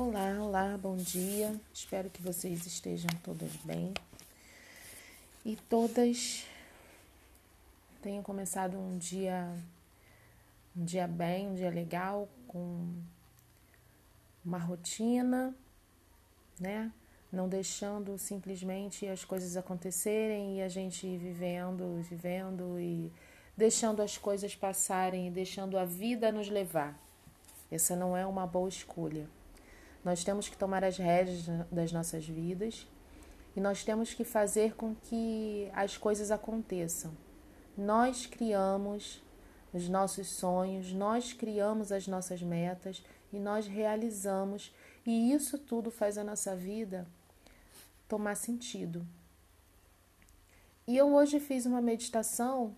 Olá, olá, bom dia. Espero que vocês estejam todas bem e todas tenham começado um dia um dia bem, um dia legal, com uma rotina, né? Não deixando simplesmente as coisas acontecerem e a gente vivendo, vivendo e deixando as coisas passarem e deixando a vida nos levar. Essa não é uma boa escolha. Nós temos que tomar as rédeas das nossas vidas e nós temos que fazer com que as coisas aconteçam. Nós criamos os nossos sonhos, nós criamos as nossas metas e nós realizamos, e isso tudo faz a nossa vida tomar sentido. E eu hoje fiz uma meditação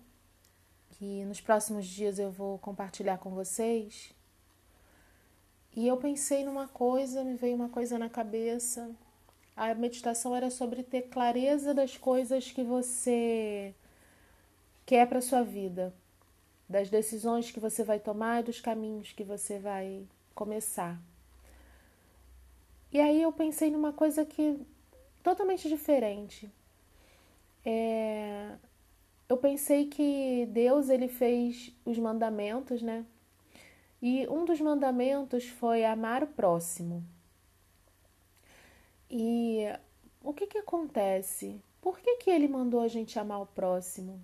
que nos próximos dias eu vou compartilhar com vocês e eu pensei numa coisa, me veio uma coisa na cabeça. A meditação era sobre ter clareza das coisas que você quer para sua vida, das decisões que você vai tomar e dos caminhos que você vai começar. E aí eu pensei numa coisa que totalmente diferente. É... Eu pensei que Deus ele fez os mandamentos, né? E um dos mandamentos foi amar o próximo. E o que, que acontece? Por que, que ele mandou a gente amar o próximo?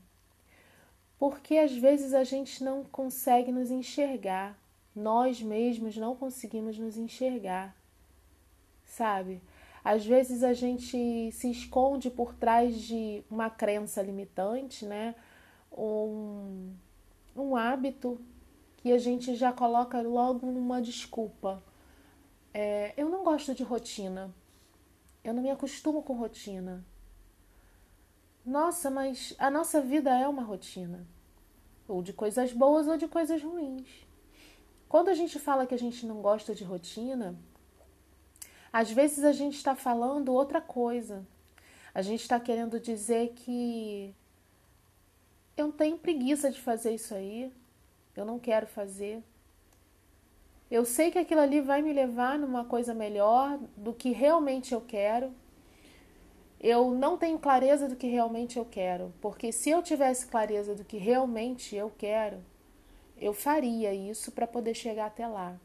Porque às vezes a gente não consegue nos enxergar, nós mesmos não conseguimos nos enxergar, sabe? Às vezes a gente se esconde por trás de uma crença limitante, né? Um, um hábito e a gente já coloca logo uma desculpa. É, eu não gosto de rotina. Eu não me acostumo com rotina. Nossa, mas a nossa vida é uma rotina. Ou de coisas boas ou de coisas ruins. Quando a gente fala que a gente não gosta de rotina, às vezes a gente está falando outra coisa. A gente está querendo dizer que eu tenho preguiça de fazer isso aí, eu não quero fazer. Eu sei que aquilo ali vai me levar numa coisa melhor do que realmente eu quero. Eu não tenho clareza do que realmente eu quero, porque se eu tivesse clareza do que realmente eu quero, eu faria isso para poder chegar até lá.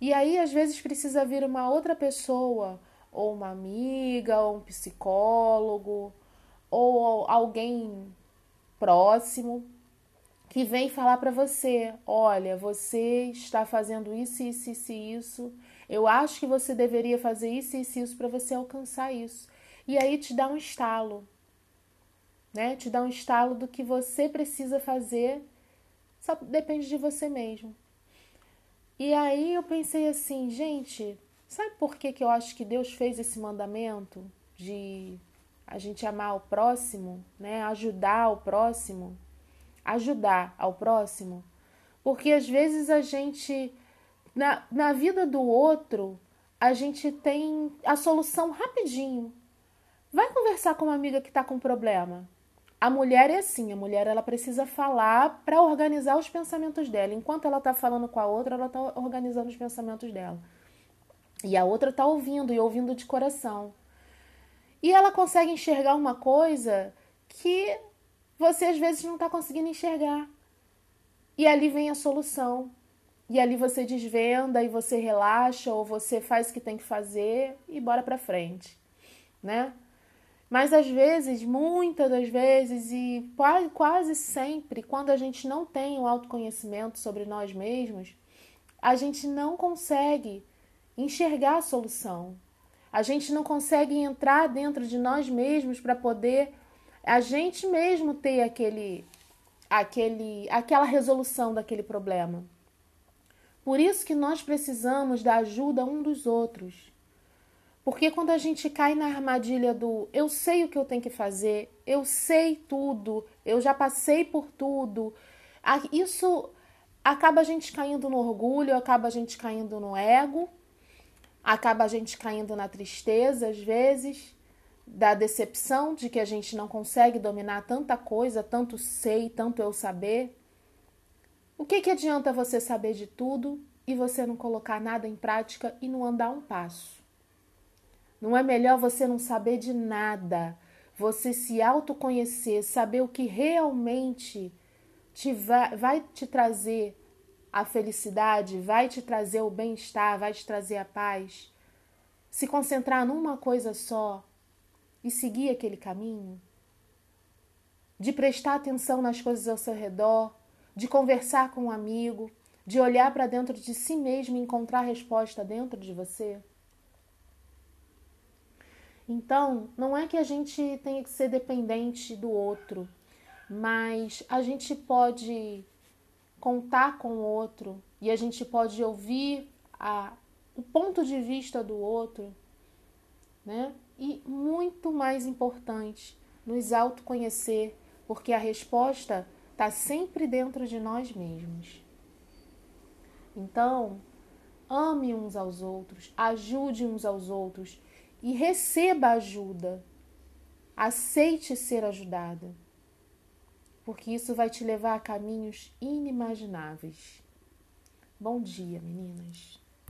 E aí, às vezes, precisa vir uma outra pessoa, ou uma amiga, ou um psicólogo, ou alguém próximo que vem falar para você: olha, você está fazendo isso, isso, isso isso. Eu acho que você deveria fazer isso, isso isso para você alcançar isso. E aí te dá um estalo, né? Te dá um estalo do que você precisa fazer, só depende de você mesmo. E aí eu pensei assim, gente, sabe por que, que eu acho que Deus fez esse mandamento de a gente amar o próximo, né? Ajudar o próximo? Ajudar ao próximo, porque às vezes a gente, na, na vida do outro, a gente tem a solução rapidinho. Vai conversar com uma amiga que está com problema. A mulher é assim, a mulher ela precisa falar para organizar os pensamentos dela. Enquanto ela está falando com a outra, ela está organizando os pensamentos dela. E a outra está ouvindo e ouvindo de coração. E ela consegue enxergar uma coisa que você às vezes não está conseguindo enxergar. E ali vem a solução. E ali você desvenda e você relaxa ou você faz o que tem que fazer e bora para frente, né? Mas às vezes, muitas das vezes e quase sempre, quando a gente não tem o autoconhecimento sobre nós mesmos, a gente não consegue enxergar a solução. A gente não consegue entrar dentro de nós mesmos para poder a gente mesmo ter aquele, aquele, aquela resolução daquele problema. Por isso que nós precisamos da ajuda um dos outros. Porque quando a gente cai na armadilha do eu sei o que eu tenho que fazer, eu sei tudo, eu já passei por tudo, isso acaba a gente caindo no orgulho, acaba a gente caindo no ego, acaba a gente caindo na tristeza às vezes da decepção de que a gente não consegue dominar tanta coisa, tanto sei, tanto eu saber. O que, que adianta você saber de tudo e você não colocar nada em prática e não andar um passo? Não é melhor você não saber de nada, você se autoconhecer, saber o que realmente te vai, vai te trazer a felicidade, vai te trazer o bem-estar, vai te trazer a paz? Se concentrar numa coisa só e seguir aquele caminho? De prestar atenção nas coisas ao seu redor, de conversar com um amigo, de olhar para dentro de si mesmo e encontrar resposta dentro de você? Então, não é que a gente tenha que ser dependente do outro, mas a gente pode contar com o outro e a gente pode ouvir a, o ponto de vista do outro, né? E muito mais importante, nos autoconhecer, porque a resposta está sempre dentro de nós mesmos. Então, ame uns aos outros, ajude uns aos outros e receba ajuda. Aceite ser ajudada, porque isso vai te levar a caminhos inimagináveis. Bom dia, meninas.